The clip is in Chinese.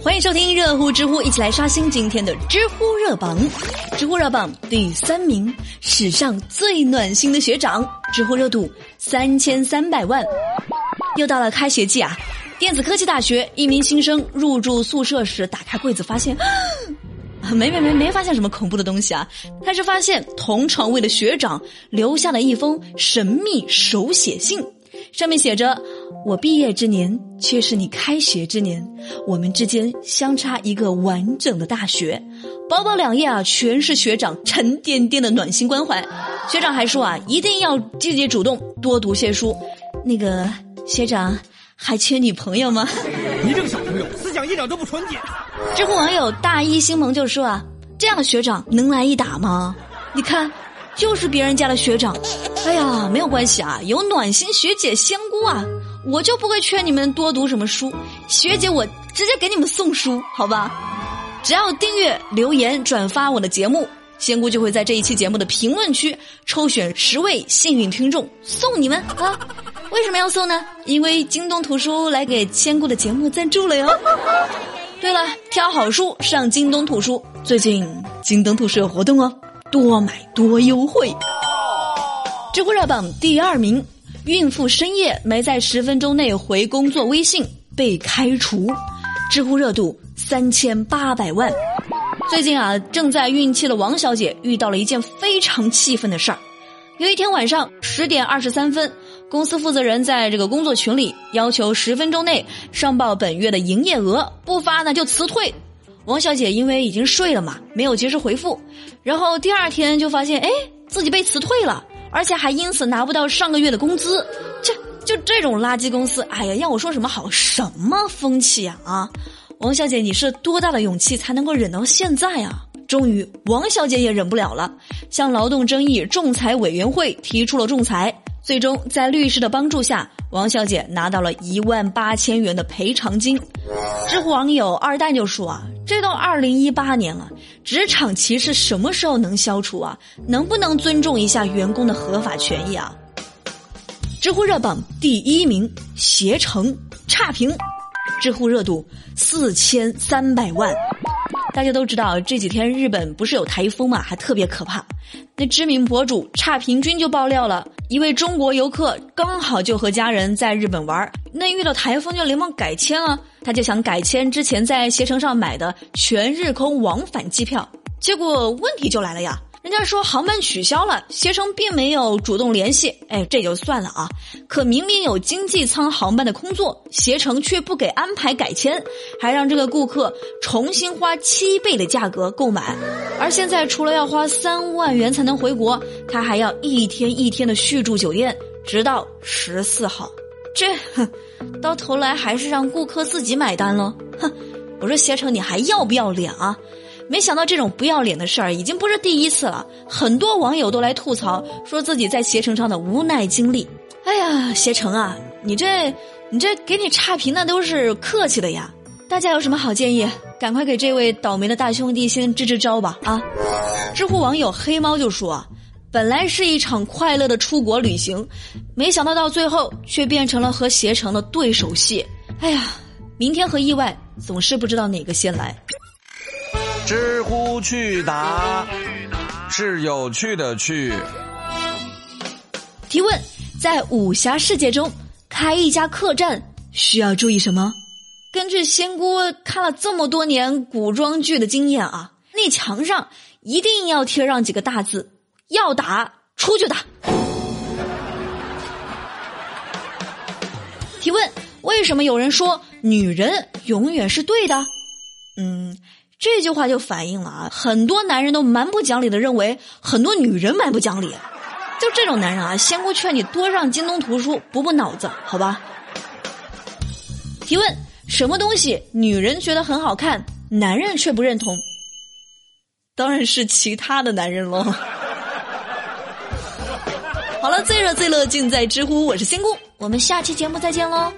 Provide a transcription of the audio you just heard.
欢迎收听热乎知乎，一起来刷新今天的知乎热榜。知乎热榜第三名，史上最暖心的学长，知乎热度三千三百万。又到了开学季啊！电子科技大学一名新生入住宿舍时，打开柜子发现，没没没没发现什么恐怖的东西啊，他是发现同床位的学长留下了一封神秘手写信。上面写着：“我毕业之年，却是你开学之年，我们之间相差一个完整的大学。”薄薄两页啊，全是学长沉甸甸的暖心关怀。学长还说啊，一定要积极主动，多读些书。那个学长还缺女朋友吗？你这个小朋友，思想一点都不纯洁。知乎网友大一星盟就说啊，这样的学长能来一打吗？你看。就是别人家的学长，哎呀，没有关系啊，有暖心学姐仙姑啊，我就不会劝你们多读什么书，学姐我直接给你们送书，好吧？只要订阅、留言、转发我的节目，仙姑就会在这一期节目的评论区抽选十位幸运听众送你们啊！为什么要送呢？因为京东图书来给仙姑的节目赞助了哟。对了，挑好书上京东图书，最近京东图书有活动哦。多买多优惠。知乎热榜第二名，孕妇深夜没在十分钟内回工作微信被开除。知乎热度三千八百万。最近啊，正在孕期的王小姐遇到了一件非常气愤的事儿。有一天晚上十点二十三分，公司负责人在这个工作群里要求十分钟内上报本月的营业额，不发呢就辞退。王小姐因为已经睡了嘛，没有及时回复，然后第二天就发现，哎，自己被辞退了，而且还因此拿不到上个月的工资。这就这种垃圾公司，哎呀，要我说什么好？什么风气啊啊！王小姐，你是多大的勇气才能够忍到现在啊？终于，王小姐也忍不了了，向劳动争议仲裁委员会提出了仲裁。最终，在律师的帮助下，王小姐拿到了一万八千元的赔偿金。知乎网友二蛋就说啊，这都二零一八年了，职场歧视什么时候能消除啊？能不能尊重一下员工的合法权益啊？知乎热榜第一名，携程差评，知乎热度四千三百万。大家都知道这几天日本不是有台风嘛，还特别可怕。那知名博主差评君就爆料了，一位中国游客刚好就和家人在日本玩，那遇到台风就连忙改签了，他就想改签之前在携程上买的全日空往返机票，结果问题就来了呀。人家说航班取消了，携程并没有主动联系，哎，这就算了啊。可明明有经济舱航班的空座，携程却不给安排改签，还让这个顾客重新花七倍的价格购买。而现在除了要花三万元才能回国，他还要一天一天的续住酒店，直到十四号。这，到头来还是让顾客自己买单了。哼，我说携程你还要不要脸啊？没想到这种不要脸的事儿已经不是第一次了，很多网友都来吐槽，说自己在携程上的无奈经历。哎呀，携程啊，你这你这给你差评那都是客气的呀。大家有什么好建议，赶快给这位倒霉的大兄弟先支支招吧啊！知乎网友黑猫就说：“本来是一场快乐的出国旅行，没想到到最后却变成了和携程的对手戏。哎呀，明天和意外总是不知道哪个先来。”知乎趣答是有趣的趣。提问：在武侠世界中，开一家客栈需要注意什么？根据仙姑看了这么多年古装剧的经验啊，那墙上一定要贴上几个大字：要打出去打。提问：为什么有人说女人永远是对的？嗯。这句话就反映了啊，很多男人都蛮不讲理的，认为很多女人蛮不讲理。就这种男人啊，仙姑劝你多上京东图书补补脑子，好吧？提问：什么东西女人觉得很好看，男人却不认同？当然是其他的男人喽。好了，最热最乐尽在知乎，我是仙姑，我们下期节目再见喽。